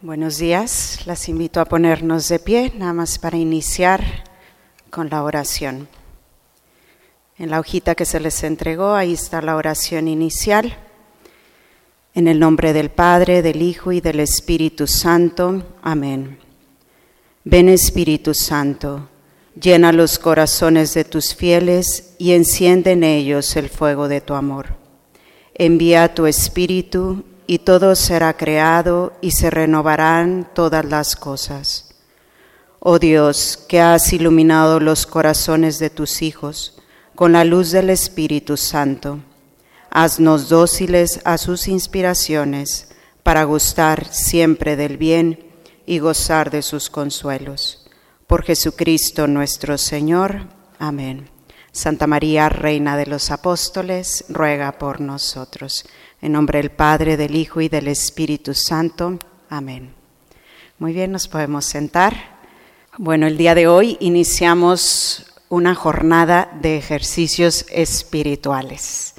Buenos días, las invito a ponernos de pie, nada más para iniciar con la oración. En la hojita que se les entregó, ahí está la oración inicial. En el nombre del Padre, del Hijo y del Espíritu Santo. Amén. Ven Espíritu Santo, llena los corazones de tus fieles y enciende en ellos el fuego de tu amor. Envía tu Espíritu y todo será creado y se renovarán todas las cosas. Oh Dios, que has iluminado los corazones de tus hijos con la luz del Espíritu Santo, haznos dóciles a sus inspiraciones para gustar siempre del bien y gozar de sus consuelos. Por Jesucristo nuestro Señor. Amén. Santa María, Reina de los Apóstoles, ruega por nosotros. En nombre del Padre, del Hijo y del Espíritu Santo. Amén. Muy bien, nos podemos sentar. Bueno, el día de hoy iniciamos una jornada de ejercicios espirituales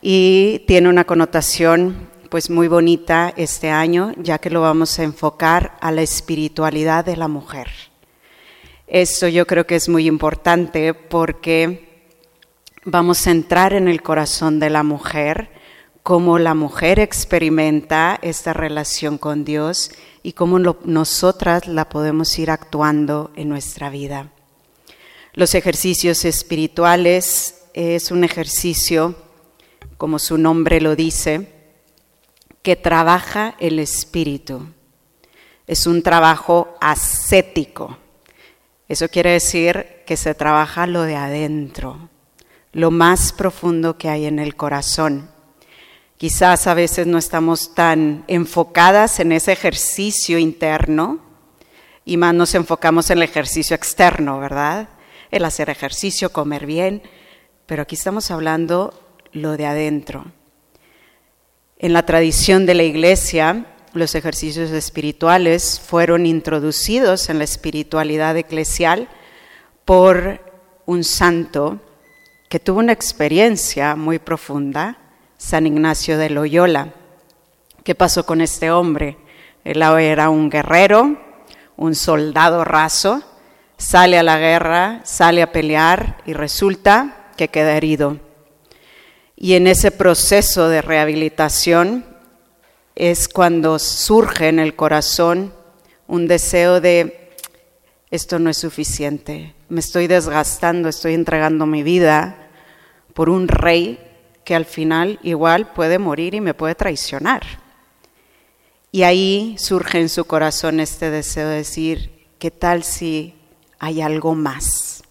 y tiene una connotación pues muy bonita este año, ya que lo vamos a enfocar a la espiritualidad de la mujer. Esto yo creo que es muy importante porque vamos a entrar en el corazón de la mujer, cómo la mujer experimenta esta relación con Dios y cómo nosotras la podemos ir actuando en nuestra vida. Los ejercicios espirituales es un ejercicio, como su nombre lo dice, que trabaja el espíritu. Es un trabajo ascético. Eso quiere decir que se trabaja lo de adentro, lo más profundo que hay en el corazón. Quizás a veces no estamos tan enfocadas en ese ejercicio interno y más nos enfocamos en el ejercicio externo, ¿verdad? El hacer ejercicio, comer bien, pero aquí estamos hablando lo de adentro. En la tradición de la iglesia, los ejercicios espirituales fueron introducidos en la espiritualidad eclesial por un santo que tuvo una experiencia muy profunda, San Ignacio de Loyola. ¿Qué pasó con este hombre? Él era un guerrero, un soldado raso, sale a la guerra, sale a pelear y resulta que queda herido. Y en ese proceso de rehabilitación es cuando surge en el corazón un deseo de, esto no es suficiente, me estoy desgastando, estoy entregando mi vida por un rey que al final igual puede morir y me puede traicionar. Y ahí surge en su corazón este deseo de decir, ¿qué tal si hay algo más?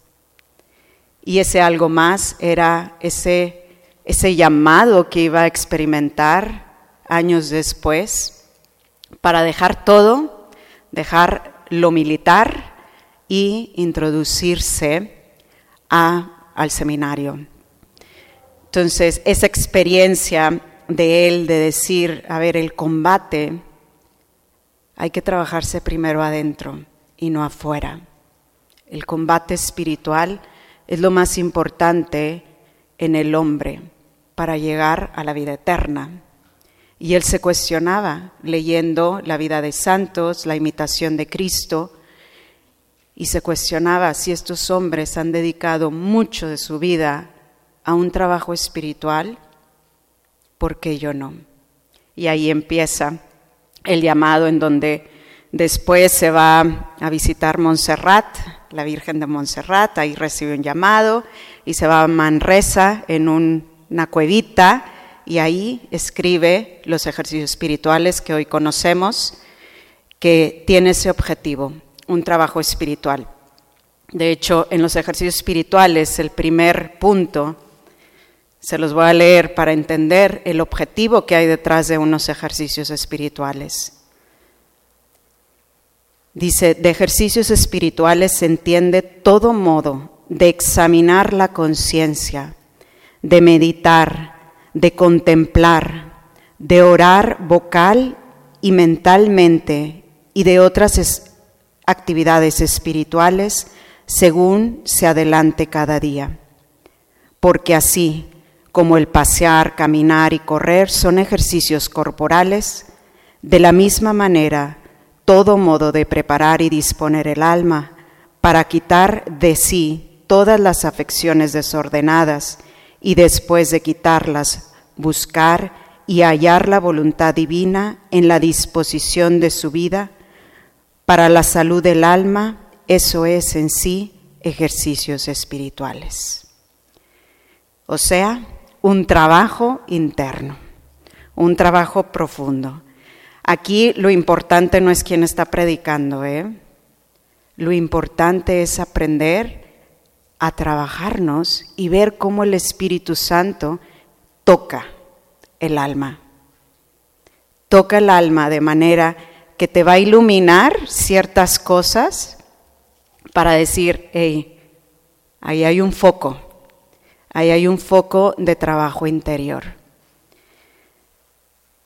Y ese algo más era ese, ese llamado que iba a experimentar años después para dejar todo, dejar lo militar y introducirse a, al seminario. Entonces, esa experiencia de él de decir, a ver, el combate hay que trabajarse primero adentro y no afuera. El combate espiritual es lo más importante en el hombre para llegar a la vida eterna. Y él se cuestionaba leyendo la vida de santos, la imitación de Cristo, y se cuestionaba si estos hombres han dedicado mucho de su vida a un trabajo espiritual, ¿por qué yo no? Y ahí empieza el llamado en donde después se va a visitar Montserrat, la Virgen de Montserrat, ahí recibe un llamado y se va a Manresa en una cuevita y ahí escribe los ejercicios espirituales que hoy conocemos, que tiene ese objetivo, un trabajo espiritual. De hecho, en los ejercicios espirituales, el primer punto se los voy a leer para entender el objetivo que hay detrás de unos ejercicios espirituales. Dice, de ejercicios espirituales se entiende todo modo de examinar la conciencia de meditar, de contemplar, de orar vocal y mentalmente y de otras actividades espirituales según se adelante cada día. Porque así como el pasear, caminar y correr son ejercicios corporales, de la misma manera todo modo de preparar y disponer el alma para quitar de sí todas las afecciones desordenadas y después de quitarlas buscar y hallar la voluntad divina en la disposición de su vida para la salud del alma, eso es en sí ejercicios espirituales. O sea, un trabajo interno, un trabajo profundo. Aquí lo importante no es quién está predicando, ¿eh? Lo importante es aprender a trabajarnos y ver cómo el Espíritu Santo toca el alma. Toca el alma de manera que te va a iluminar ciertas cosas para decir, hey, ahí hay un foco, ahí hay un foco de trabajo interior.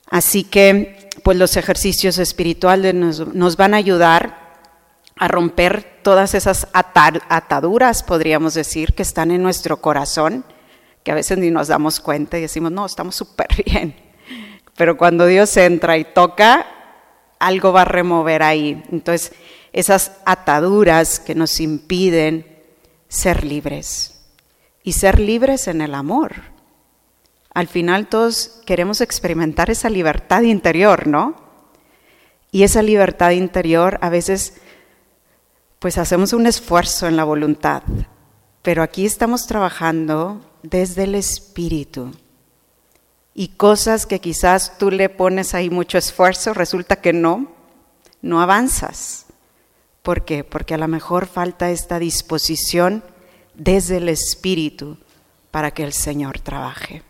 Así que, pues los ejercicios espirituales nos, van a ayudar a romper todas esas ataduras, podríamos decir, que están en nuestro corazón, que a veces ni nos damos cuenta y decimos, no, estamos súper bien. Pero cuando Dios entra y toca, algo va a remover ahí. Entonces, esas ataduras que nos impiden ser libres y ser libres en el amor. Al final todos queremos experimentar esa libertad interior, ¿no? Y esa libertad interior a veces pues hacemos un esfuerzo en la voluntad, pero aquí estamos trabajando desde el espíritu. Y cosas que quizás tú le pones ahí mucho esfuerzo, resulta que no, no avanzas. ¿Por qué? Porque a lo mejor falta esta disposición desde el espíritu para que el Señor trabaje.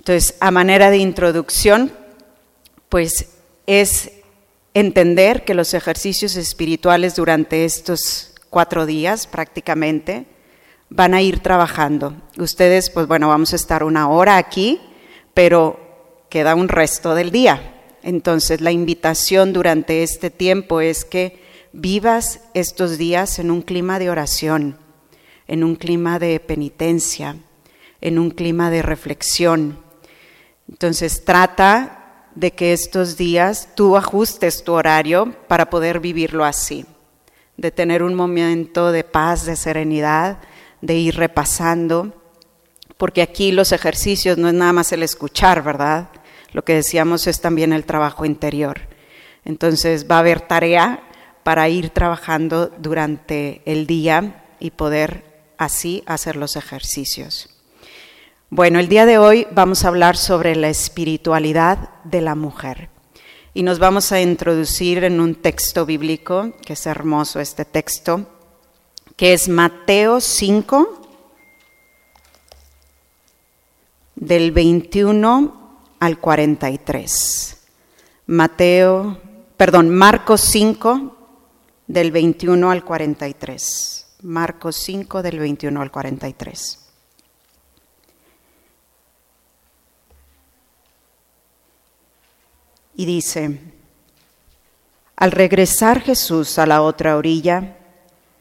Entonces, a manera de introducción, pues es entender que los ejercicios espirituales durante estos cuatro días prácticamente van a ir trabajando. Ustedes, pues bueno, vamos a estar una hora aquí, pero queda un resto del día. Entonces la invitación durante este tiempo es que vivas estos días en un clima de oración, en un clima de penitencia, en un clima de reflexión. Entonces trata de que estos días tú ajustes tu horario para poder vivirlo así, de tener un momento de paz, de serenidad, de ir repasando, porque aquí los ejercicios no es nada más el escuchar, ¿verdad? Lo que decíamos es también el trabajo interior. Entonces va a haber tarea para ir trabajando durante el día y poder así hacer los ejercicios. Bueno, el día de hoy vamos a hablar sobre la espiritualidad de la mujer y nos vamos a introducir en un texto bíblico, que es hermoso este texto, que es Mateo 5, del 21 al 43. Mateo, perdón, Marcos 5, del 21 al 43. Marcos 5, del 21 al 43. Y dice, al regresar Jesús a la otra orilla,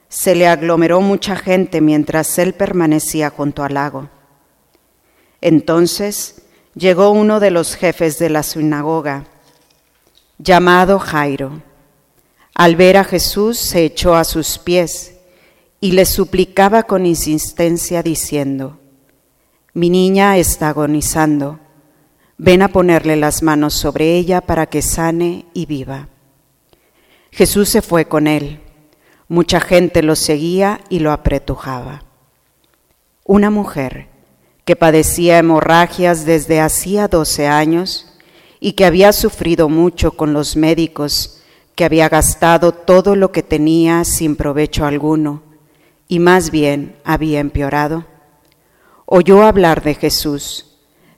se le aglomeró mucha gente mientras él permanecía junto al lago. Entonces llegó uno de los jefes de la sinagoga, llamado Jairo. Al ver a Jesús se echó a sus pies y le suplicaba con insistencia diciendo, mi niña está agonizando Ven a ponerle las manos sobre ella para que sane y viva. Jesús se fue con él. Mucha gente lo seguía y lo apretujaba. Una mujer que padecía hemorragias desde hacía doce años y que había sufrido mucho con los médicos, que había gastado todo lo que tenía sin provecho alguno y más bien había empeorado, oyó hablar de Jesús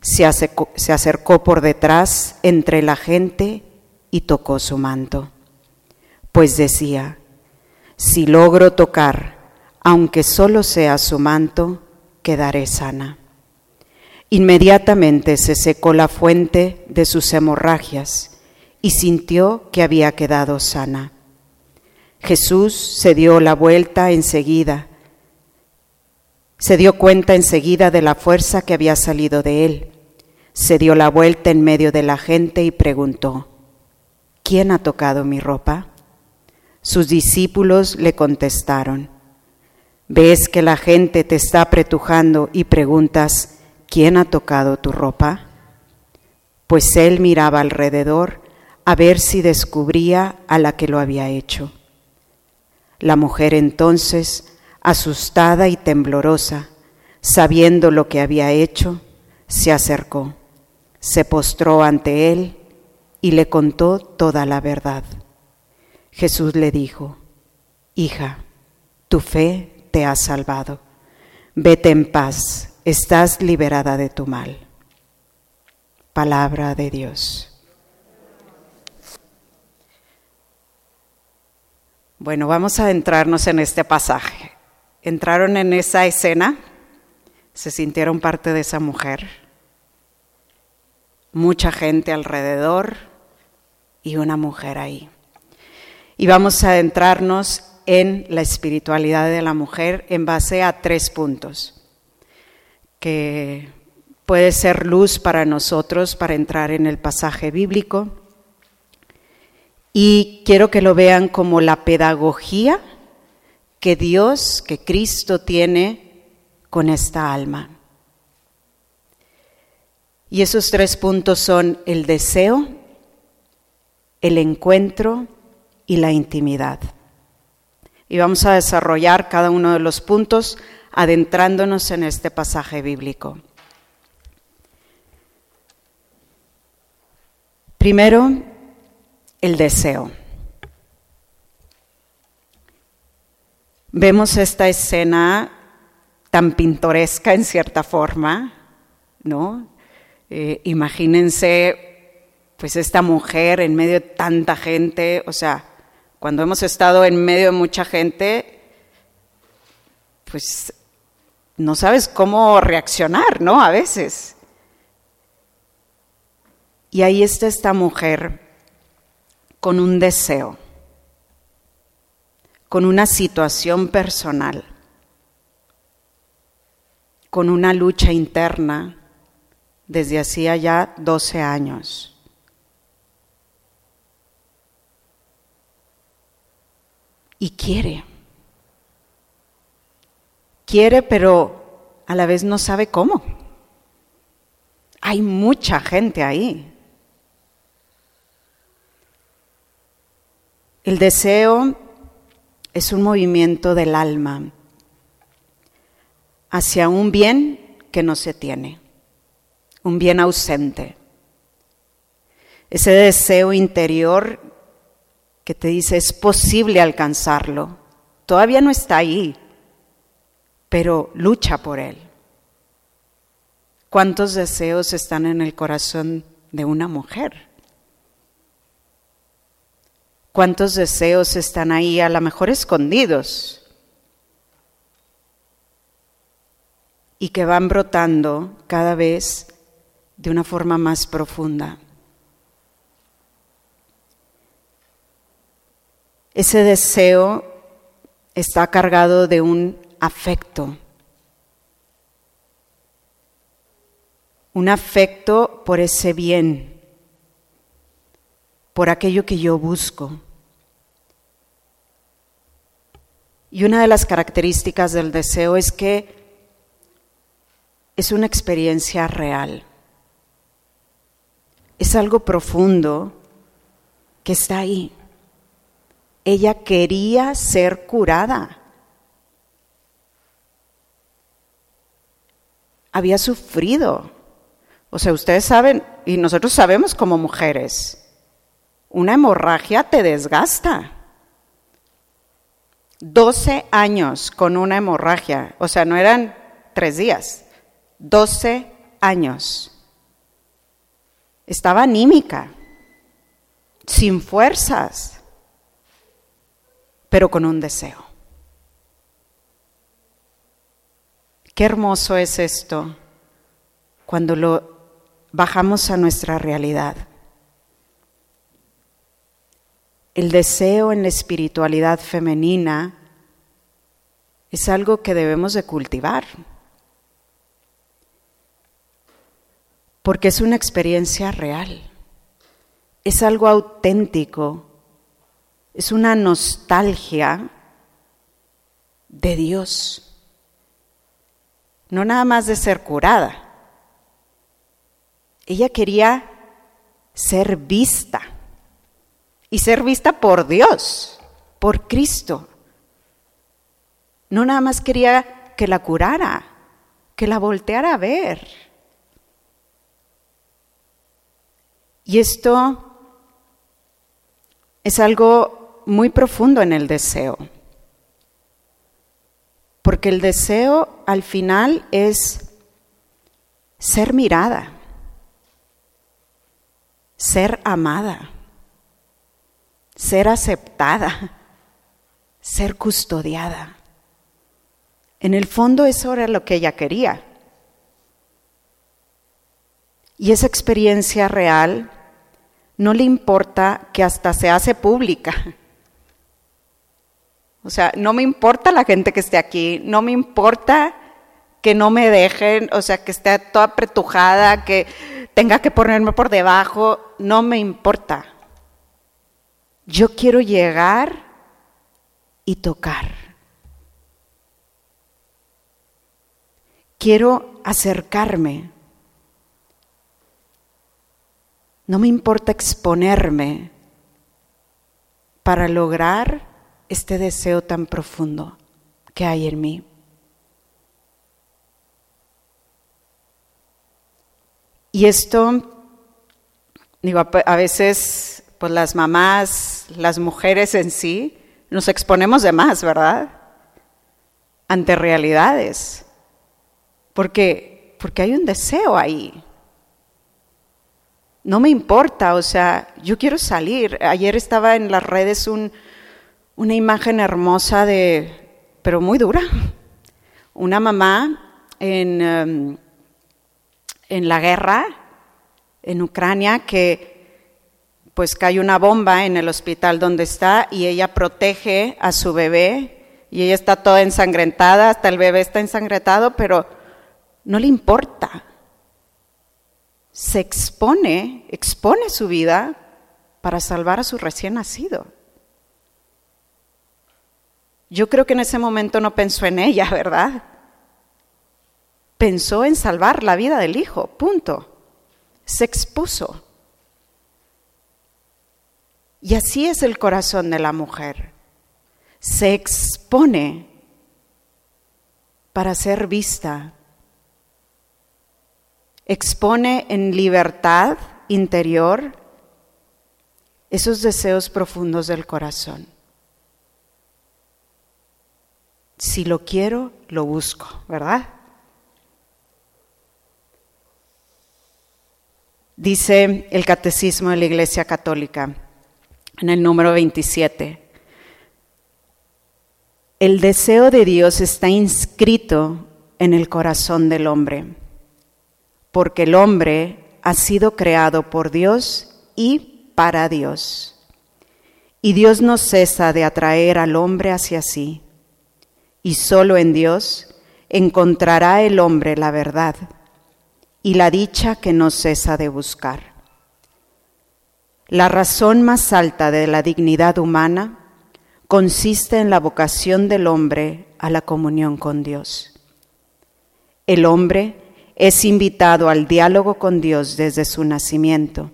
se acercó, por detrás entre la gente y tocó su manto, pues decía, si logro tocar, aunque solo sea su manto, quedaré sana. Inmediatamente se secó la fuente de sus hemorragias y sintió que había quedado sana. Jesús se dio la vuelta enseguida, se dio cuenta enseguida de la fuerza que había salido de él, se dio la vuelta en medio de la gente y preguntó, ¿quién ha tocado mi ropa? Sus discípulos le contestaron, ¿ves que la gente te está apretujando y preguntas, ¿quién ha tocado tu ropa? Pues él miraba alrededor a ver si descubría a la que lo había hecho. La mujer entonces, asustada y temblorosa, sabiendo lo que había hecho, se acercó, se postró ante él y le contó toda la verdad. Jesús le dijo, Hija, tu fe te ha salvado. Vete en paz, estás liberada de tu mal. Palabra de Dios. Bueno, vamos a adentrarnos en este pasaje. Entraron en esa escena, se sintieron parte de esa mujer, mucha gente alrededor y una mujer ahí. Y vamos a adentrarnos en la espiritualidad de la mujer en base a tres puntos, que puede ser luz para nosotros para entrar en el pasaje bíblico. Y quiero que lo vean como la pedagogía que Dios, que Cristo tiene con esta alma. Y esos tres puntos son el deseo, el encuentro y la intimidad. Y vamos a desarrollar cada uno de los puntos adentrándonos en este pasaje bíblico. Primero, el deseo. Vemos esta escena tan pintoresca en cierta forma, ¿no? Eh, imagínense, pues esta mujer en medio de tanta gente, o sea, cuando hemos estado en medio de mucha gente, pues no sabes cómo reaccionar, ¿no? A veces. Y ahí está esta mujer con un deseo con una situación personal, con una lucha interna desde hacía ya 12 años. Y quiere. Quiere, pero a la vez no sabe cómo. Hay mucha gente ahí. El deseo es un movimiento del alma hacia un bien que no se tiene, un bien ausente. Ese deseo interior que te dice es posible alcanzarlo, todavía no está ahí, pero lucha por él. ¿Cuántos deseos están en el corazón de una mujer? Cuántos deseos están ahí a lo mejor escondidos y que van brotando cada vez de una forma más profunda. Ese deseo está cargado de un afecto, un afecto por ese bien por aquello que yo busco. Y una de las características del deseo es que es una experiencia real. Es algo profundo que está ahí. Ella quería ser curada. Había sufrido. O sea, ustedes saben, y nosotros sabemos como mujeres, una hemorragia te desgasta. 12 años con una hemorragia, o sea, no eran tres días, 12 años. Estaba anímica, sin fuerzas, pero con un deseo. qué hermoso es esto cuando lo bajamos a nuestra realidad. El deseo en la espiritualidad femenina es algo que debemos de cultivar, porque es una experiencia real, es algo auténtico, es una nostalgia de Dios, no nada más de ser curada. Ella quería ser vista y ser vista por Dios, por Cristo. No nada más quería que la curara, que la volteara a ver. Y esto es algo muy profundo en el deseo. Porque el deseo al final es ser mirada, ser amada, ser aceptada, ser custodiada. En el fondo eso era lo que ella quería. Y esa experiencia real no le importa que hasta se hace pública. O sea, no me importa la gente que esté aquí, no me importa que no me dejen, o sea, que esté toda apretujada, que tenga que ponerme por debajo, no me importa. Yo quiero llegar y tocar. quiero acercarme. No me importa exponerme para lograr este deseo tan profundo que hay en mí. Y esto, digo, a veces, pues las mamás, las mujeres en sí, nos exponemos de más, ¿verdad? Ante realidades. Porque, porque hay un deseo ahí. No me importa, o sea, yo quiero salir. Ayer estaba en las redes una imagen hermosa de, pero muy dura. Una mamá en, em, en la guerra, en Ucrania, que pues cae una bomba en el hospital donde está y ella protege a su bebé y ella está toda ensangrentada, hasta el bebé está ensangrentado, pero no le importa. Se expone, expone su vida para salvar a su recién nacido. Yo creo que en ese momento no pensó en ella, ¿verdad? Pensó en salvar la vida del hijo, punto. Se expuso. Y así es el corazón de la mujer. Se expone para ser vista, expone en libertad interior esos deseos profundos del corazón. Si lo quiero, lo busco, ¿verdad? Dice el Catecismo de la Iglesia Católica en el número 27. El deseo de Dios está inscrito en el corazón del hombre porque el hombre ha sido creado por Dios y para Dios. Y Dios no cesa de atraer al hombre hacia sí, y solo en Dios encontrará el hombre la verdad y la dicha que no cesa de buscar. La razón más alta de la dignidad humana consiste en la vocación del hombre a la comunión con Dios. El hombre es invitado al diálogo con Dios desde su nacimiento,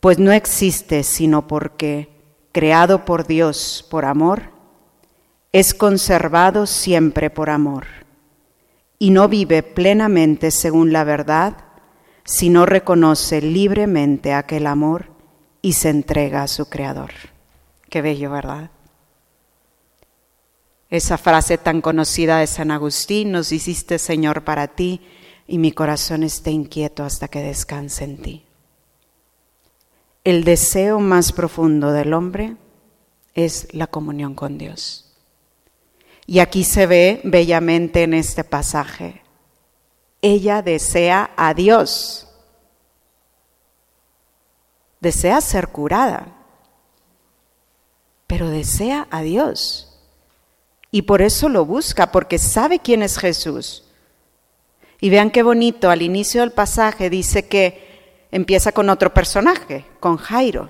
pues no existe sino porque, creado por Dios por amor, es conservado siempre por amor, y no vive plenamente según la verdad, sino reconoce libremente aquel amor y se entrega a su Creador. Qué bello, ¿verdad? Esa frase tan conocida de San Agustín, nos hiciste Señor para ti, y mi corazón esté inquieto hasta que descanse en ti. El deseo más profundo del hombre es la comunión con Dios. Y aquí se ve bellamente en este pasaje. Ella desea a Dios. Desea ser curada, pero desea a Dios. Y por eso lo busca, porque sabe quién es Jesús. Y vean qué bonito, al inicio del pasaje dice que empieza con otro personaje, con Jairo.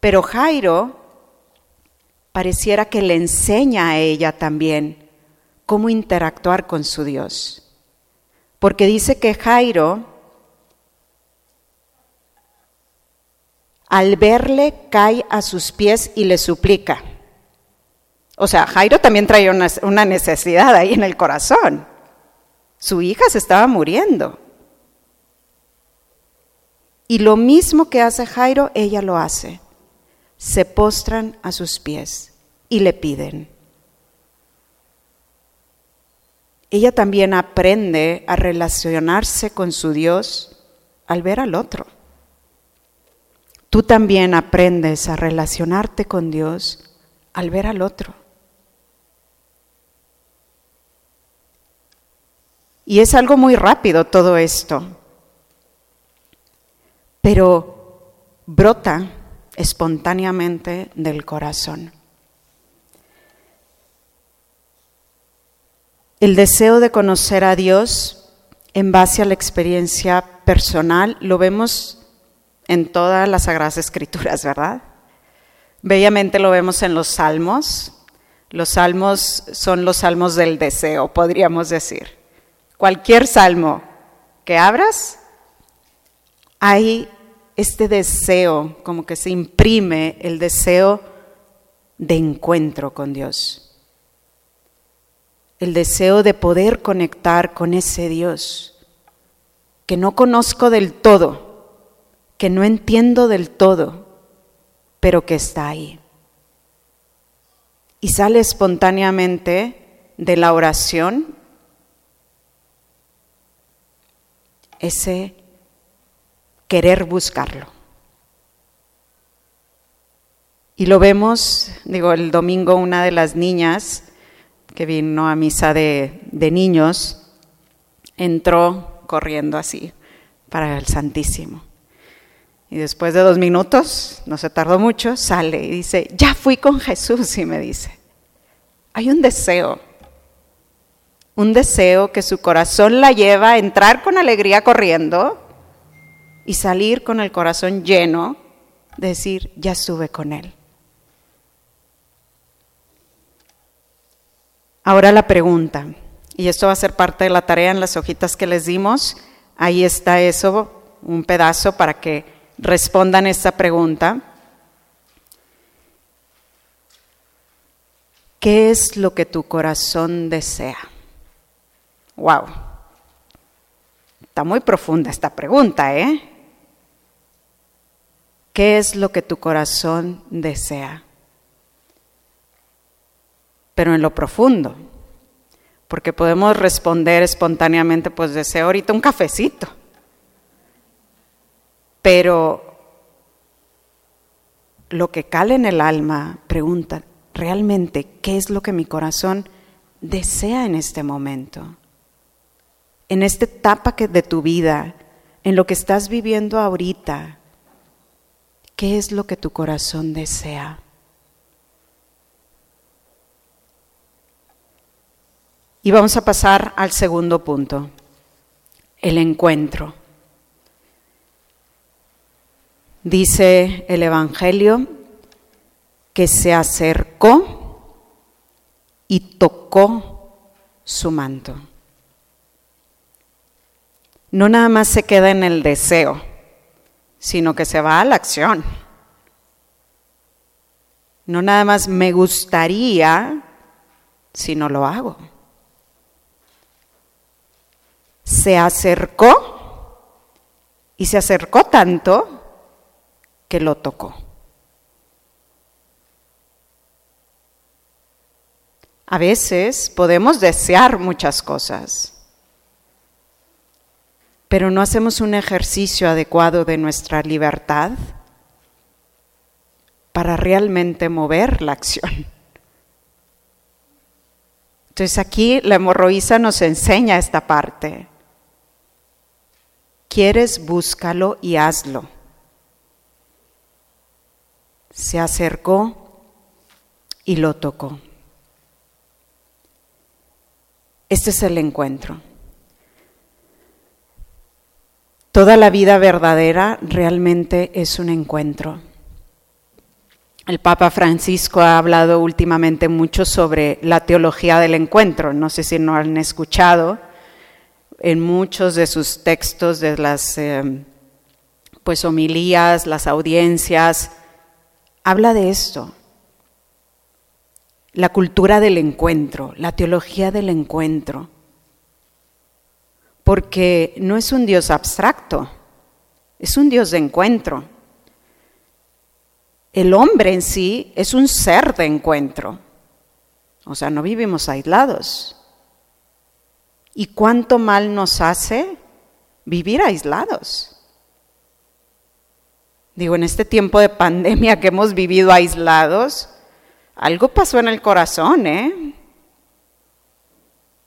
Pero Jairo pareciera que le enseña a ella también cómo interactuar con su Dios. Porque dice que Jairo, al verle, cae a sus pies y le suplica. O sea, Jairo también traía una, necesidad ahí en el corazón. Su hija se estaba muriendo. Y lo mismo que hace Jairo, ella lo hace se postran a sus pies y le piden. Ella también aprende a relacionarse con su Dios al ver al otro. Tú también aprendes a relacionarte con Dios al ver al otro. Y es algo muy rápido todo esto, pero brota espontáneamente del corazón. El deseo de conocer a Dios en base a la experiencia personal lo vemos en todas las Sagradas Escrituras, ¿verdad? Bellamente lo vemos en los salmos. Los salmos son los salmos del deseo, podríamos decir. Cualquier salmo que abras, hay este deseo, como que se imprime el deseo de encuentro con Dios. El deseo de poder conectar con ese Dios que no conozco del todo, que no entiendo del todo, pero que está ahí. Y sale espontáneamente de la oración ese querer buscarlo. Y lo vemos, digo, el domingo una de las niñas que vino a misa de, de niños entró corriendo así para el Santísimo. Y después de dos minutos, no se tardó mucho, sale y dice, ya fui con Jesús y me dice, hay un deseo, un deseo que su corazón la lleva a entrar con alegría corriendo y salir con el corazón lleno de decir, ya estuve con Él. Ahora la pregunta, y esto va a ser parte de la tarea en las hojitas que les dimos, ahí está eso, un pedazo para que respondan esta pregunta. ¿Qué es lo que tu corazón desea? Wow. Está muy profunda esta pregunta, ¿eh? ¿Qué es lo que tu corazón desea? Pero en lo profundo, porque podemos responder espontáneamente, pues deseo ahorita un cafecito. Pero lo que cala en el alma pregunta, realmente, ¿qué es lo que mi corazón desea en este momento? En esta etapa de tu vida, en lo que estás viviendo ahorita, ¿Qué es lo que tu corazón desea? Y vamos a pasar al segundo punto, el encuentro. Dice el Evangelio que se acercó y tocó su manto. No nada más se queda en el deseo sino que se va a la acción. No nada más me gustaría, sino lo hago. Se acercó y se acercó tanto lo tocó. A veces podemos desear muchas cosas pero no hacemos un ejercicio adecuado de nuestra libertad para realmente mover la acción. Entonces aquí la hemorroísa nos enseña esta parte. Quieres, búscalo y hazlo. Se acercó y lo tocó. Este es el encuentro. Toda la vida verdadera realmente es un encuentro. El Papa Francisco ha hablado últimamente mucho sobre la teología del encuentro. No sé si no han escuchado en muchos de sus textos, de las eh, pues homilías, las audiencias, habla de esto. La cultura del encuentro, la teología del encuentro. Porque no es un Dios abstracto, es un Dios de encuentro. El hombre en sí es un ser de encuentro. O sea, no vivimos aislados. ¿Y cuánto mal nos hace vivir aislados? Digo, en este tiempo de pandemia que hemos vivido aislados, algo pasó en el corazón, ¿eh?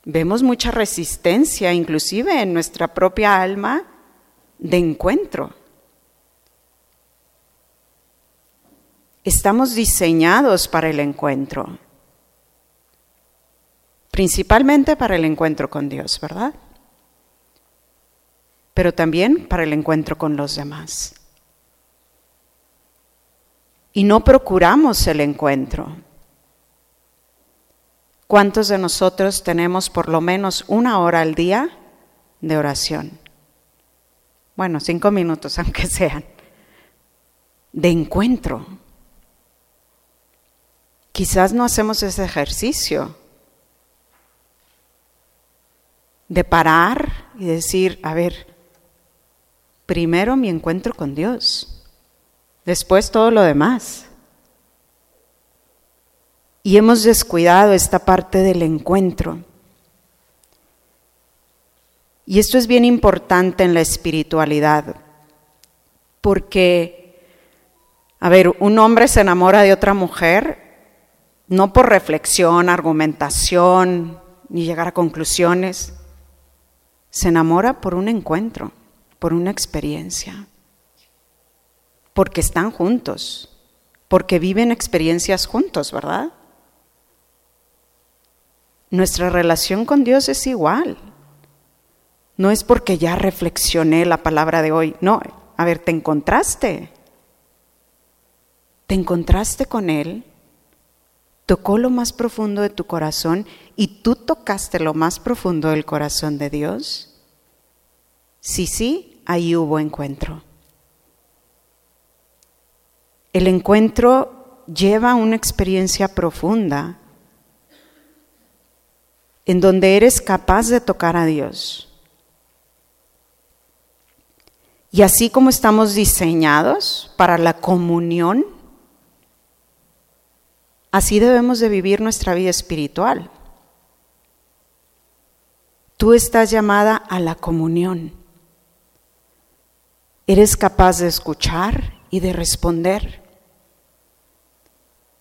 Vemos mucha resistencia, inclusive en nuestra propia alma, de encuentro. Estamos diseñados para el encuentro, principalmente para el encuentro con Dios, ¿verdad? Pero también para el encuentro con los demás. Y no procuramos el encuentro. ¿Cuántos de nosotros tenemos por lo menos una hora al día de oración? Bueno, cinco minutos aunque sean, de encuentro. Quizás no hacemos ese ejercicio de parar y decir, a ver, primero mi encuentro con Dios, después todo lo demás. Y hemos descuidado esta parte del encuentro. Y esto es bien importante en la espiritualidad, porque, a ver, un hombre se enamora de otra mujer no por reflexión, argumentación, ni llegar a conclusiones. Se enamora por un encuentro, por una experiencia, porque están juntos, porque viven experiencias juntos, ¿verdad? Nuestra relación con Dios es igual. No es porque ya reflexioné la palabra de hoy, no, a ver, te encontraste. Te encontraste con Él tocó lo más profundo de tu corazón y tú tocaste lo más profundo del corazón de Dios? Sí, sí, ahí hubo encuentro. El encuentro lleva una experiencia profunda en donde eres capaz de tocar a Dios. Y así como estamos diseñados para la comunión, Así debemos de vivir nuestra vida espiritual. Tú estás llamada a la comunión. Eres capaz de escuchar y de responder.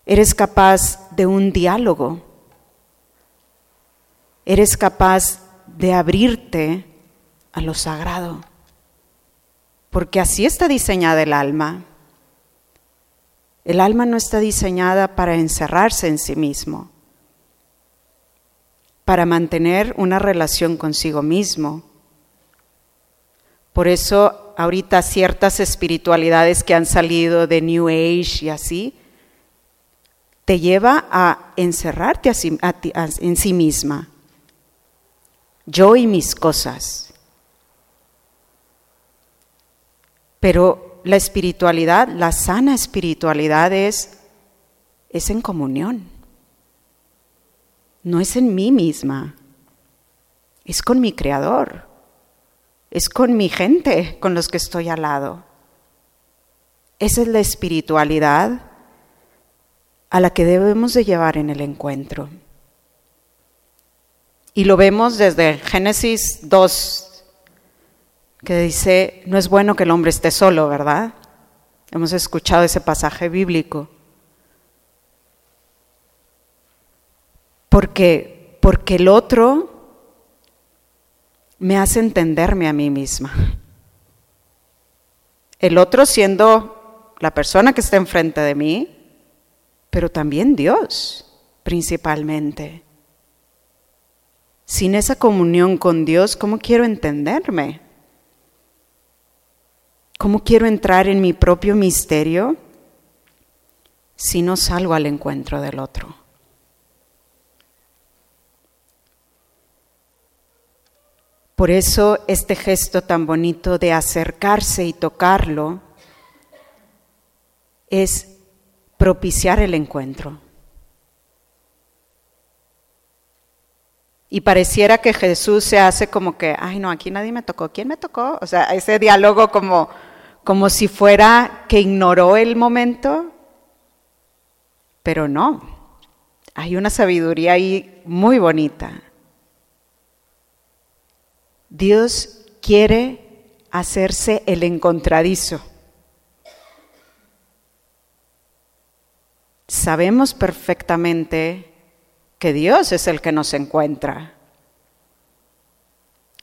Eres capaz de un diálogo. Eres capaz de abrirte a lo sagrado. Porque así está diseñada el alma. El alma no está diseñada para encerrarse en sí mismo, para mantener una relación consigo mismo. Por eso ahorita ciertas espiritualidades que han salido de New Age y así, te lleva a encerrarte en sí misma. Yo y mis cosas. Pero la espiritualidad, la sana espiritualidad es, es en comunión. No es en mí misma, es con mi Creador, es con mi gente, con los que estoy al lado. Esa es la espiritualidad a la que debemos de llevar en el encuentro. Y lo vemos desde Génesis 2, que dice, no es bueno que el hombre esté solo, ¿verdad? Hemos escuchado ese pasaje bíblico. Porque, porque el otro me hace entenderme a mí misma. El otro siendo la persona que está enfrente de mí, pero también Dios principalmente. Sin esa comunión con Dios, ¿cómo quiero entenderme? ¿Cómo quiero entrar en mi propio misterio si no salgo al encuentro del otro? Por eso este gesto tan bonito de acercarse y tocarlo es propiciar el encuentro. Y pareciera que Jesús se hace como que, ay no, aquí nadie me tocó, ¿quién me tocó? O sea, ese diálogo como, como si fuera que ignoró el momento, pero no, hay una sabiduría ahí muy bonita. Dios quiere hacerse el encontradizo. Sabemos perfectamente que Dios es el que nos encuentra,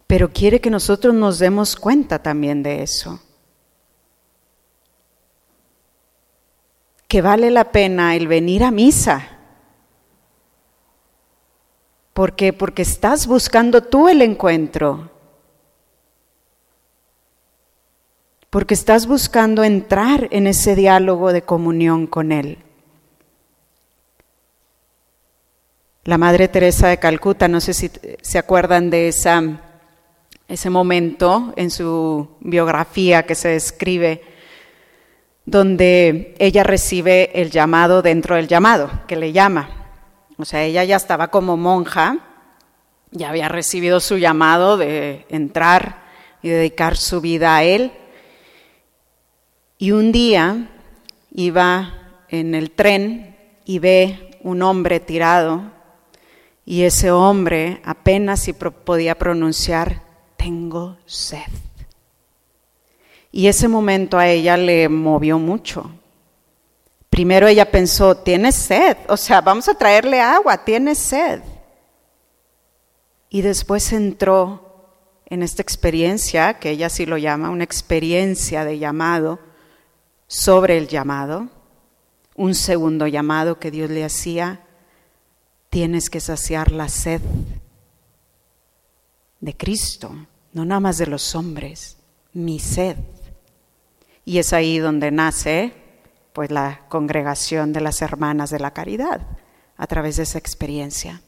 pero quiere que nosotros nos demos cuenta también de eso. Que vale la pena el venir a misa. ¿Por qué? Porque estás buscando tú el encuentro. Porque estás buscando entrar en ese diálogo de comunión con Él. La Madre Teresa de Calcuta, no sé si se acuerdan de ese momento en su biografía que se describe, donde ella recibe el llamado dentro del llamado, que le llama. O sea, ella ya estaba como monja, ya había recibido su llamado de entrar y dedicar su vida a Él y un día iba en el tren y ve un hombre tirado y ese hombre apenas si podía pronunciar, tengo sed. Y ese momento a ella le movió mucho. Primero ella pensó, tiene sed, o sea, vamos a traerle agua, tiene sed. Y después entró en esta experiencia, que ella sí lo llama, una experiencia de llamado, sobre el llamado, un segundo llamado que Dios le hacía, tienes que saciar la sed de Cristo, no nada más de los hombres, mi sed. Y es ahí donde nace pues la congregación de las hermanas de la caridad a través de esa experiencia.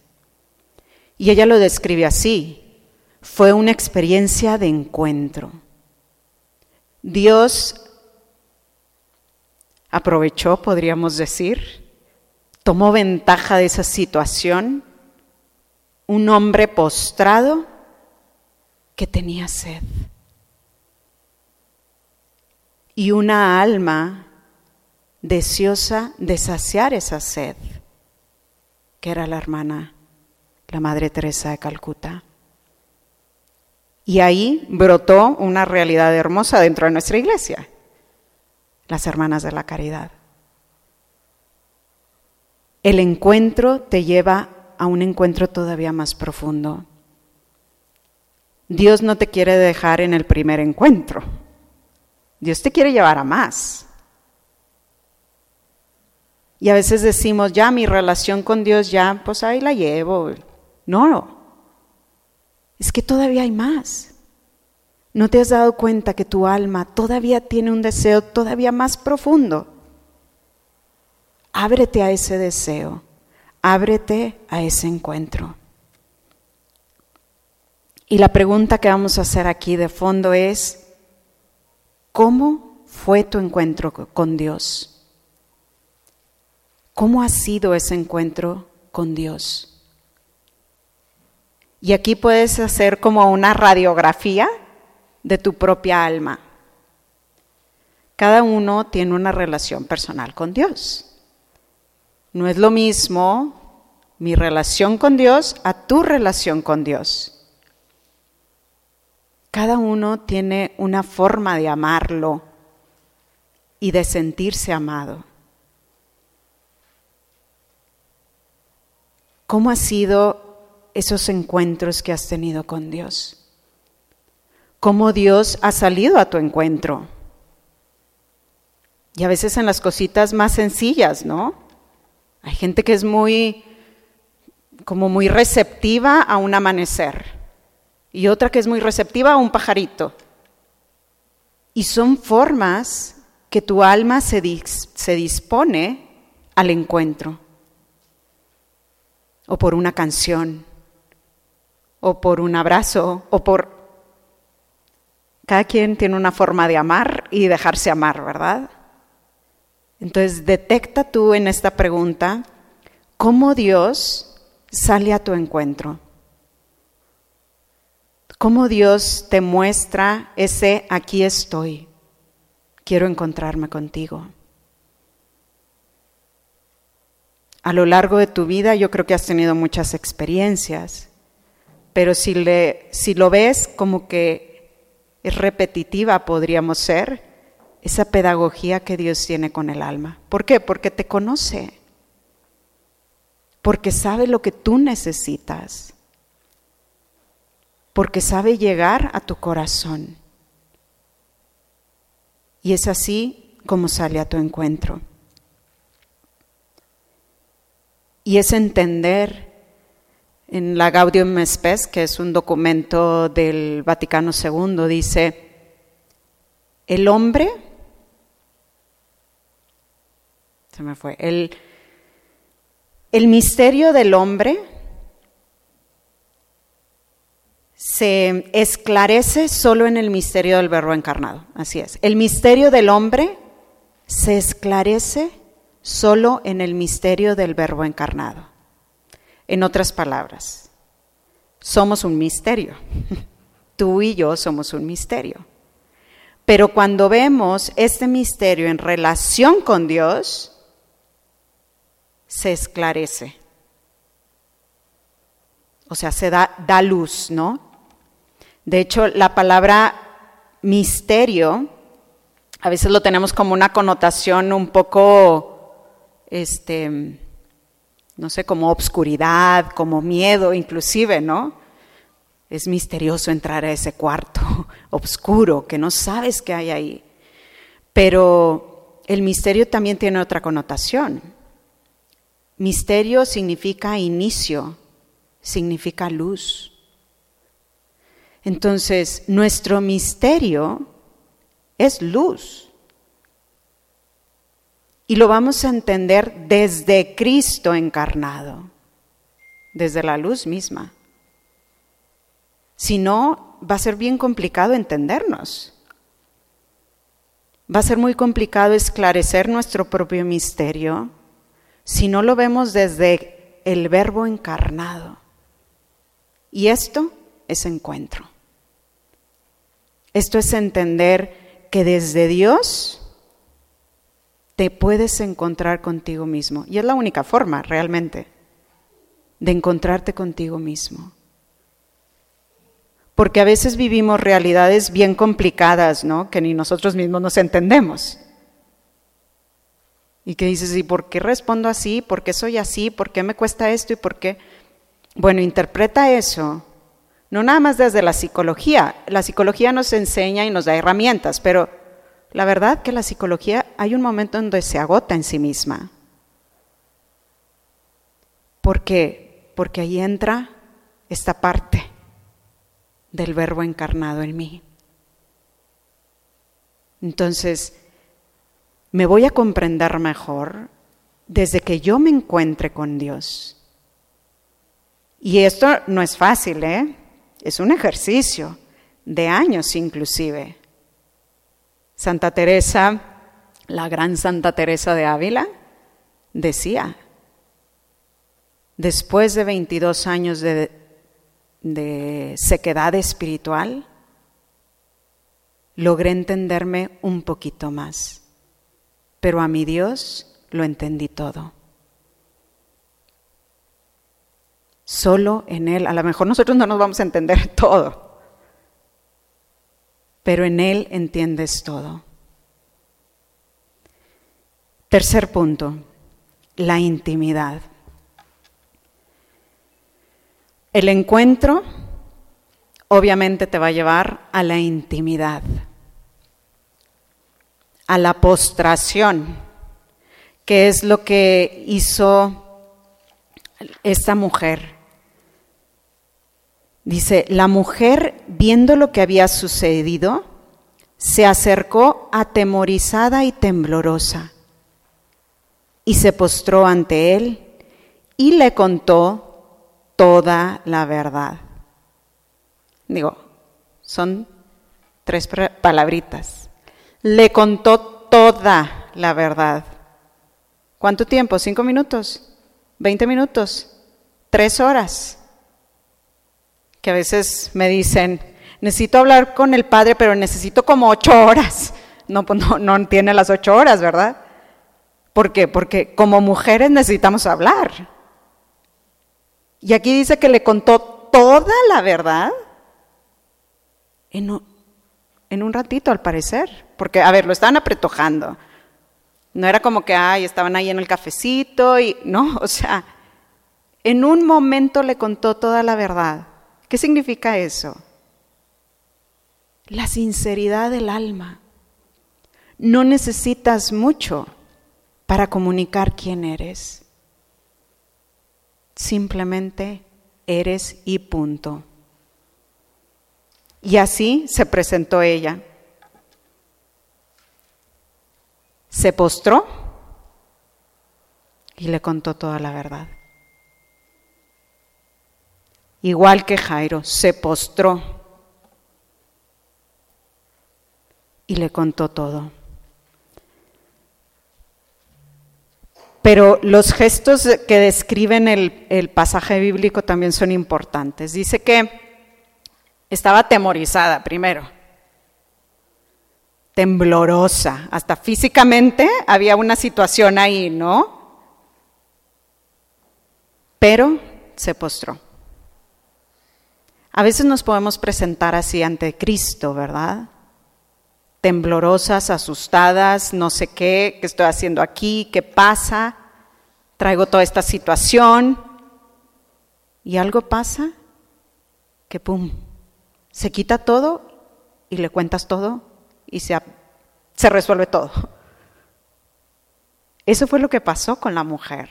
Y ella lo describe así, fue una experiencia de encuentro. Dios aprovechó, podríamos decir, tomó ventaja de esa situación, un hombre postrado que tenía sed y una alma deseosa de saciar esa sed, que era la hermana, la Madre Teresa de Calcuta. Y ahí brotó una realidad hermosa dentro de nuestra iglesia las hermanas de la caridad. El encuentro te lleva a un encuentro todavía más profundo. Dios no te quiere dejar en el primer encuentro. Dios te quiere llevar a más. Y a veces decimos, ya mi relación con Dios, ya, pues ahí la llevo. No, es que todavía hay más. ¿No te has dado cuenta que tu alma todavía tiene un deseo todavía más profundo? Ábrete a ese deseo, ábrete a ese encuentro. Y la pregunta que vamos a hacer aquí de fondo es, ¿cómo fue tu encuentro con Dios? ¿Cómo ha sido ese encuentro con Dios? Y aquí puedes hacer como una radiografía de tu propia alma. Cada uno tiene una relación personal con Dios. No es lo mismo mi relación con Dios a tu relación con Dios. Cada uno tiene una forma de amarlo y de sentirse amado. ¿Cómo ha sido esos encuentros que has tenido con Dios. Cómo Dios ha salido a tu encuentro. Y a veces en las cositas más sencillas, ¿no? Hay gente que es muy, como muy receptiva a un amanecer y otra que es muy receptiva a un pajarito. Y son formas que tu alma se, se dispone al encuentro, o por una canción, o por un abrazo, o por... Cada quien tiene una forma de amar y dejarse amar, ¿verdad? Entonces, detecta tú en esta pregunta cómo Dios sale a tu encuentro. Cómo Dios te muestra ese aquí estoy. Quiero encontrarme contigo. A lo largo de tu vida yo creo que has tenido muchas experiencias, pero si, le, si lo ves como que repetitiva, podríamos ser, esa pedagogía que Dios tiene con el alma. ¿Por qué? Porque te conoce, porque sabe lo que tú necesitas, porque sabe llegar a tu corazón. Y es así como sale a tu encuentro. y es entender en la Gaudium Spes, que es un documento del Vaticano II, dice, el hombre, se me fue, el, el misterio del hombre se esclarece solo en el misterio del verbo encarnado, así es. El misterio del hombre se esclarece solo en el misterio del Verbo encarnado. En otras palabras, somos un misterio. Tú y yo somos un misterio. Pero cuando vemos este misterio en relación con Dios, se esclarece. O sea, se da, da luz, ¿no? De hecho, la palabra misterio a veces lo tenemos como una connotación un poco este, no sé, como obscuridad, como miedo inclusive, ¿no? Es misterioso entrar a ese cuarto oscuro, que no sabes qué hay ahí. Pero el misterio también tiene otra connotación. Misterio significa inicio, significa luz. Entonces, nuestro misterio es luz. Y lo vamos a entender desde Cristo encarnado, desde la luz misma. Si no, va a ser bien complicado entendernos. Va a ser muy complicado esclarecer nuestro propio misterio si no lo vemos desde el verbo encarnado. Y esto es encuentro. Esto es entender que desde Dios te puedes encontrar contigo mismo. Y es la única forma realmente de encontrarte contigo mismo. Porque a veces vivimos realidades bien complicadas, ¿no? Que ni nosotros mismos nos entendemos. Y que dices, ¿y por qué respondo así? ¿Por qué soy así? ¿Por qué me cuesta esto? ¿Y por qué? Bueno, interpreta eso, no nada más desde la psicología. La psicología nos enseña y nos da herramientas, pero la verdad que la psicología hay un momento en donde se agota en sí misma. ¿Por qué? Porque ahí entra esta parte del verbo encarnado en mí. Entonces, me voy a comprender mejor desde que yo me encuentre con Dios. Y esto no es fácil, ¿eh? Es un ejercicio de años inclusive. Santa Teresa, la gran Santa Teresa de Ávila, decía, después de 22 años de, sequedad espiritual, logré entenderme un poquito más, pero a mi Dios lo entendí todo. Solo en Él, a lo mejor nosotros no nos vamos a entender todo, pero en Él entiendes todo. Tercer punto, la intimidad. El encuentro obviamente te va a llevar a la intimidad, a la postración, que es lo que hizo esta mujer. Dice, la mujer, viendo lo que había sucedido, se acercó atemorizada y temblorosa y se postró ante él y le contó toda la verdad. Digo, son tres palabritas. Le contó toda la verdad. ¿Cuánto tiempo? ¿Cinco minutos? ¿Veinte minutos? ¿Tres horas? Que a veces me dicen, necesito hablar con el padre, pero necesito como ocho horas. No, pues no, no tiene las ocho horas, ¿verdad? ¿Por qué? Porque como mujeres necesitamos hablar. Y aquí dice que le contó toda la verdad en un, en un ratito, al parecer. Porque, a ver, lo estaban apretojando. No era como que, ay, estaban ahí en el cafecito y, no, o sea, en un momento le contó toda la verdad. ¿Qué significa eso? La sinceridad del alma. No necesitas mucho para comunicar quién eres. Simplemente eres y punto. Y así se presentó ella. Se postró y le contó toda la verdad. Igual que Jairo, se postró y le contó todo. Pero los gestos que describen el, el, pasaje bíblico también son importantes. Dice que estaba atemorizada primero, temblorosa, hasta físicamente había una situación ahí, ¿no? Pero se postró. A veces nos podemos presentar así ante Cristo, ¿verdad? temblorosas, asustadas, no sé qué, qué estoy haciendo aquí, qué pasa, traigo toda esta situación y algo pasa que pum, se quita todo y le cuentas todo y se, se resuelve todo. Eso fue lo que pasó con la mujer.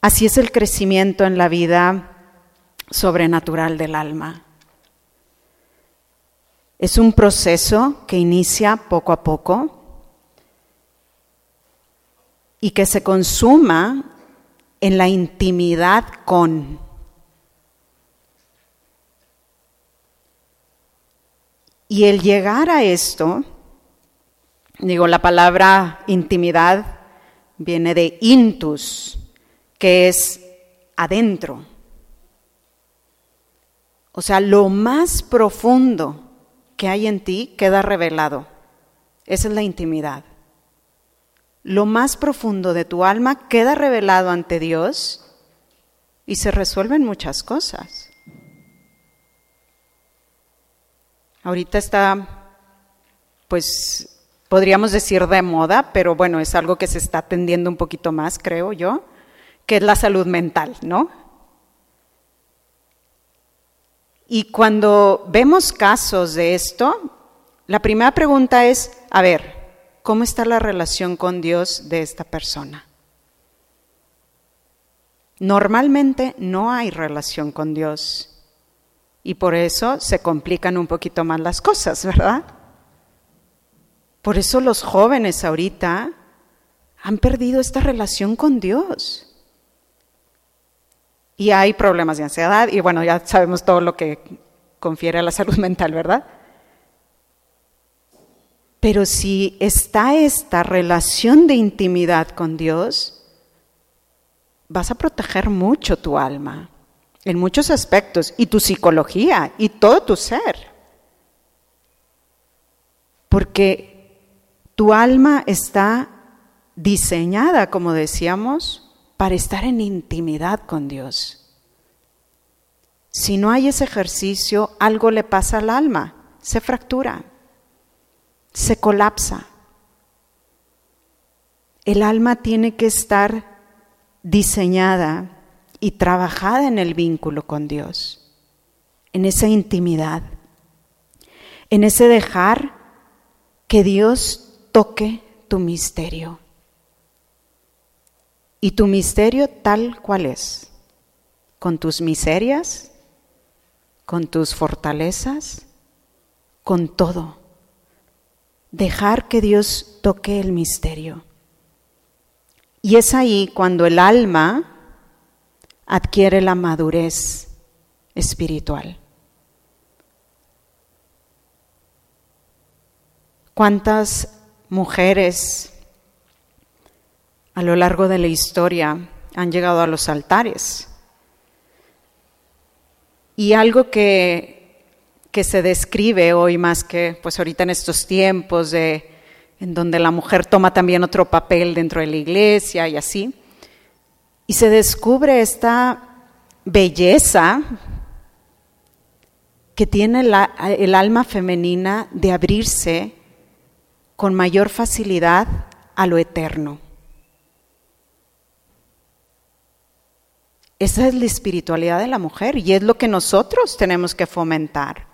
Así es el crecimiento en la vida sobrenatural del alma. Es un proceso que inicia poco a poco y que se consuma en la intimidad con. Y el llegar a esto, digo, la palabra intimidad viene de intus, que es adentro. O sea, lo más profundo que hay en ti queda revelado. Esa es la intimidad. Lo más profundo de tu alma queda revelado ante Dios y se resuelven muchas cosas. Ahorita está, pues, podríamos decir de moda, pero bueno, es algo que se está atendiendo un poquito más, creo yo, que es la salud mental, ¿no? Y cuando vemos casos de esto, la primera pregunta es, a ver, ¿cómo está la relación con Dios de esta persona? Normalmente no hay relación con Dios y por eso se complican un poquito más las cosas, ¿verdad? Por eso los jóvenes ahorita han perdido esta relación con Dios. Y hay problemas de ansiedad y bueno, ya sabemos todo lo que confiere a la salud mental, ¿verdad? Pero si está esta relación de intimidad con Dios, vas a proteger mucho tu alma en muchos aspectos y tu psicología y todo tu ser. Porque tu alma está diseñada, como decíamos, para estar en intimidad con Dios. Si no hay ese ejercicio, algo le pasa al alma, se fractura, se colapsa. El alma tiene que estar diseñada y trabajada en el vínculo con Dios, en esa intimidad, en ese dejar que Dios toque tu misterio. Y tu misterio tal cual es, con tus miserias, con tus fortalezas, con todo. Dejar que Dios toque el misterio. Y es ahí cuando el alma adquiere la madurez espiritual. ¿Cuántas mujeres a lo largo de la historia han llegado a los altares? Y algo que, que se describe hoy más que pues ahorita en estos tiempos de en donde la mujer toma también otro papel dentro de la iglesia y así, y se descubre esta belleza que tiene el alma femenina de abrirse con mayor facilidad a lo eterno. Esa es la espiritualidad de la mujer y es lo que nosotros tenemos que fomentar.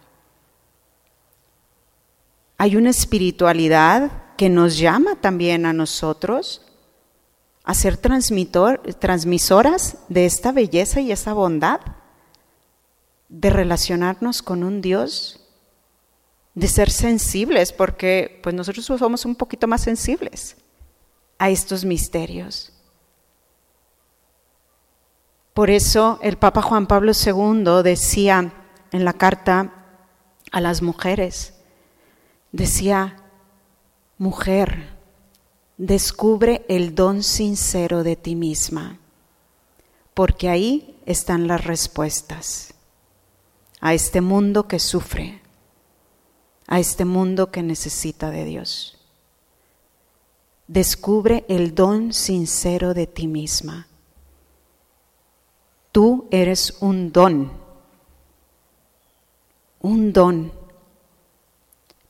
Hay una espiritualidad que nos llama también a nosotros a ser transmisoras de esta belleza y esa bondad, de relacionarnos con un Dios, de ser sensibles, porque pues nosotros somos un poquito más sensibles a estos misterios. Por eso el Papa Juan Pablo II decía en la carta a las mujeres, decía, mujer, descubre el don sincero de ti misma, porque ahí están las respuestas a este mundo que sufre, a este mundo que necesita de Dios. Descubre el don sincero de ti misma. Tú eres un don, un don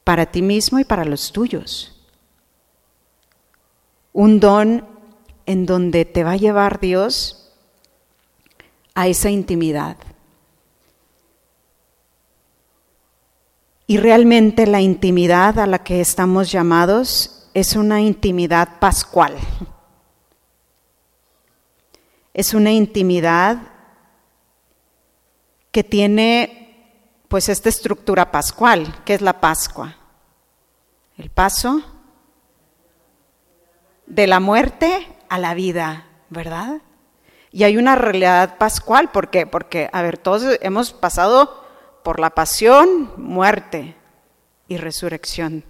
para ti mismo y para los tuyos un don en donde te va a llevar Dios a esa intimidad. Y realmente la intimidad a la que estamos llamados es una intimidad pascual. Es una intimidad que tiene pues esta estructura pascual, que es la Pascua. El paso, de la muerte a la vida, ¿verdad? Y hay una realidad pascual, ¿por qué? Porque, a ver, todos hemos pasado por la pasión, muerte y resurrección.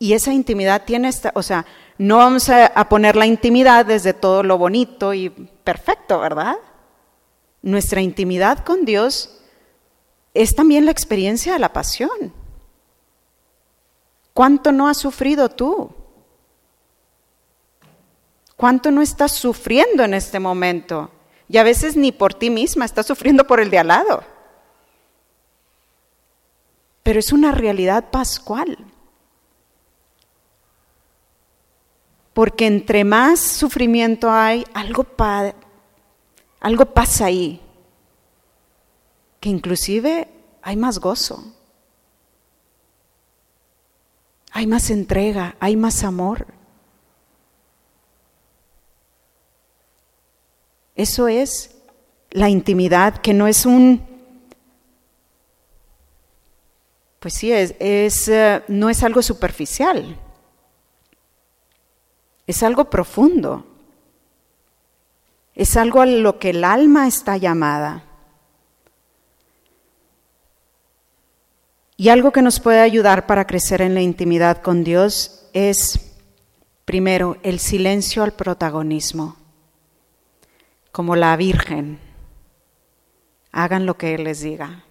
Y esa intimidad tiene esta, o sea, no vamos a, a poner la intimidad desde todo lo bonito y perfecto, ¿verdad? Nuestra intimidad con Dios es también la experiencia de la pasión. ¿Cuánto no has sufrido tú? ¿Cuánto no estás sufriendo en este momento? Y a veces ni por ti misma, estás sufriendo por el de al lado. Pero es una realidad pascual. Porque entre más sufrimiento hay, algo, algo pasa ahí. Que inclusive hay más gozo hay más entrega, hay más amor. Eso es la intimidad, que no es un, pues sí, es, eh, no es algo superficial, es algo profundo, es algo a lo que el alma está llamada. Y algo que nos puede ayudar para crecer en la intimidad con Dios es, primero, el silencio al protagonismo, como la Virgen. Hagan lo que Él les diga.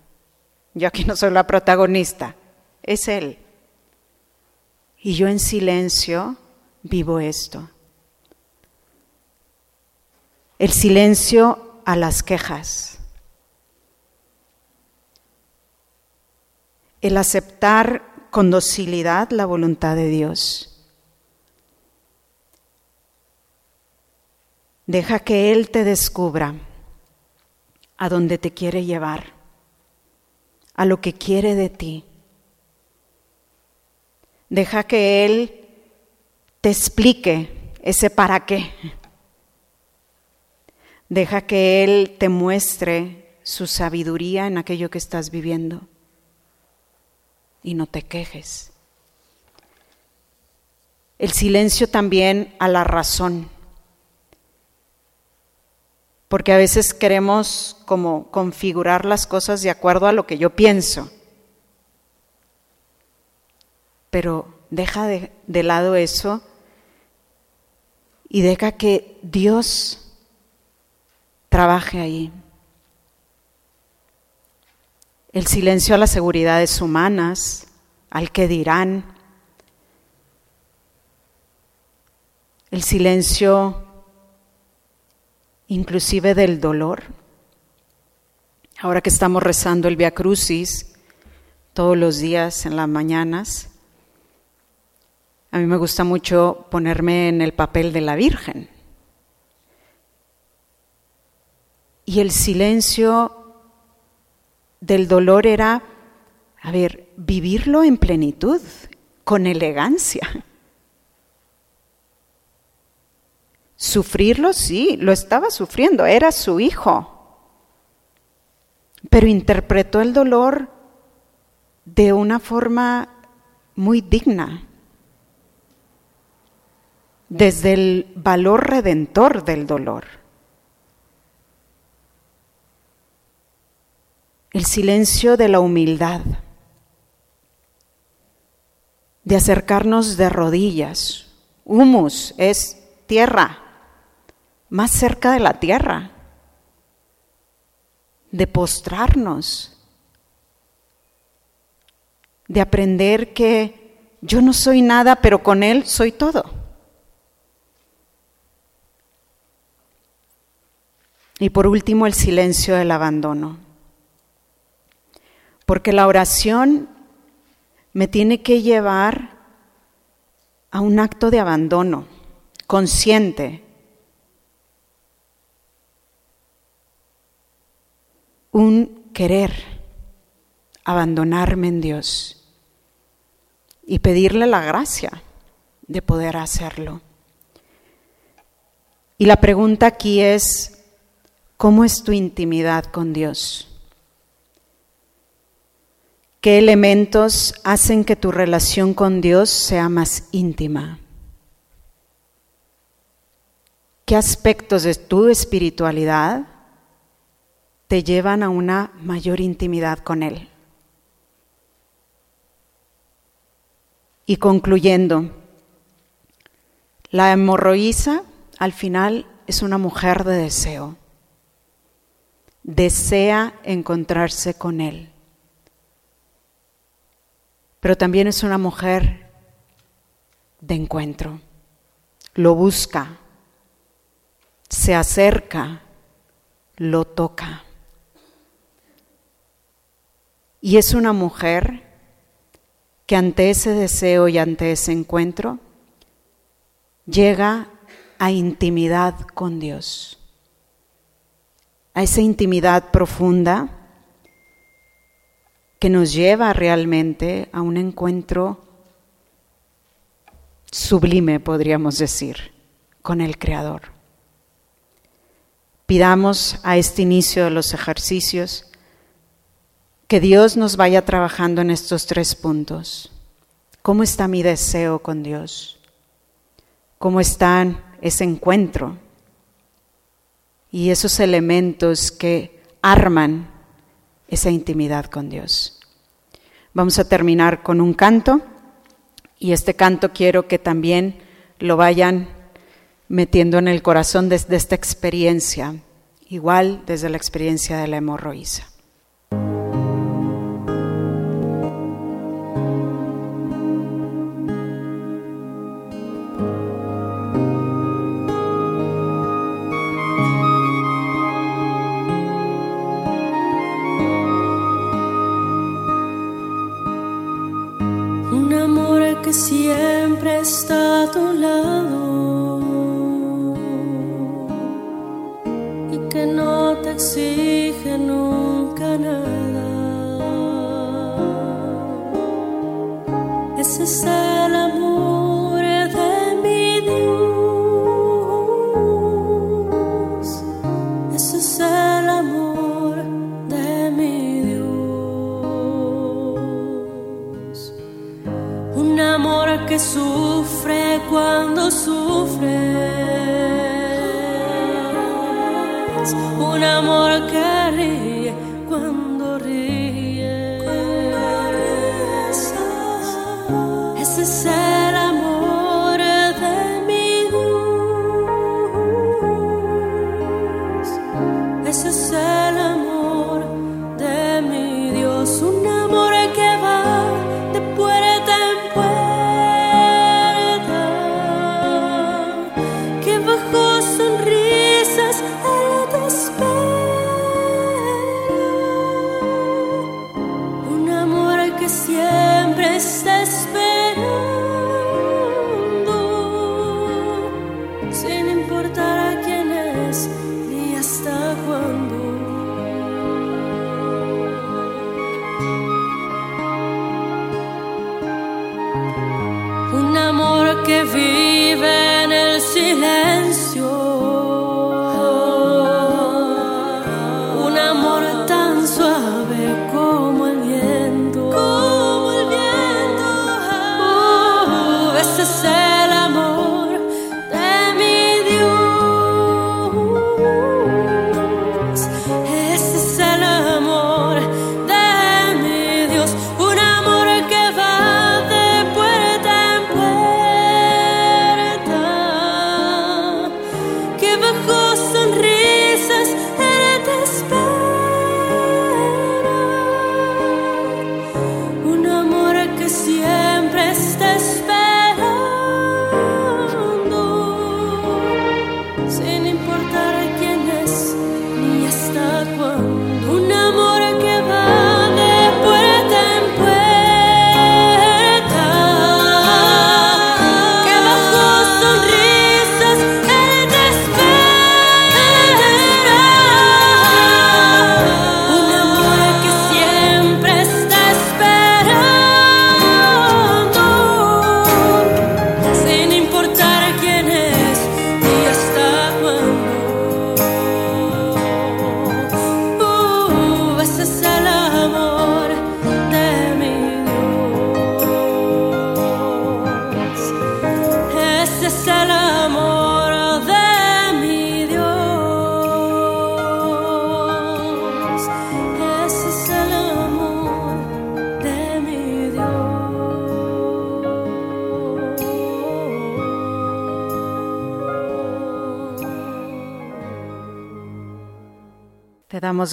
Yo aquí no soy la protagonista, es Él. Y yo en silencio vivo esto. El silencio a las quejas el aceptar con docilidad la voluntad de Dios. Deja que Él te descubra a donde te quiere llevar, a lo que quiere de ti. Deja que Él te explique ese para qué. Deja que Él te muestre su sabiduría en aquello que estás viviendo y no te quejes. El silencio también a la razón porque a veces queremos como configurar las cosas de acuerdo a lo que yo pienso. Pero deja de, de lado eso y deja que Dios trabaje ahí. El silencio a las seguridades humanas, al que dirán. El silencio inclusive del dolor. Ahora que estamos rezando el Via Crucis todos los días en las mañanas, a mí me gusta mucho ponerme en el papel de la Virgen. Y el silencio del dolor era, a ver, vivirlo en plenitud, con elegancia. Sufrirlo, sí, lo estaba sufriendo, era su hijo. Pero interpretó el dolor de una forma muy digna, desde el valor redentor del dolor. El silencio de la humildad, de acercarnos de rodillas. Humus es tierra, más cerca de la tierra, de postrarnos, de aprender que yo no soy nada, pero con Él soy todo. Y por último, el silencio del abandono. Porque la oración me tiene que llevar a un acto de abandono consciente, un querer abandonarme en Dios y pedirle la gracia de poder hacerlo. Y la pregunta aquí es, ¿cómo es tu intimidad con Dios? ¿Qué elementos hacen que tu relación con Dios sea más íntima? ¿Qué aspectos de tu espiritualidad te llevan a una mayor intimidad con Él. Y concluyendo, la hemorroísa al final es una mujer de deseo. Desea encontrarse con Él. Pero también es una mujer de encuentro. Lo busca, se acerca, lo toca. Y es una mujer que ante ese deseo y ante ese encuentro llega a intimidad con Dios, a esa intimidad profunda que nos lleva realmente a un encuentro sublime, podríamos decir, con el Creador. Pidamos a este inicio de los ejercicios que Dios nos vaya trabajando en estos tres puntos. ¿Cómo está mi deseo con Dios? ¿Cómo está ese encuentro? Y esos elementos que arman esa intimidad con Dios. Vamos a terminar con un canto y este canto quiero que también lo vayan metiendo en el corazón desde esta experiencia, igual desde la experiencia de la hemorroísa. está a tu lado y que no te exige nunca nada.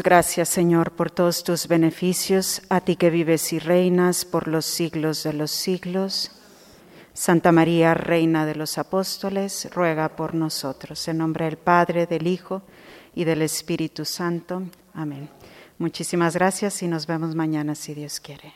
gracias, Señor, por todos tus beneficios, a ti que vives y reinas por los siglos de los siglos. Santa María, Reina de los Apóstoles, ruega por nosotros. En nombre del Padre, del Hijo y del Espíritu Santo. Amén. Muchísimas gracias y nos vemos mañana si Dios quiere.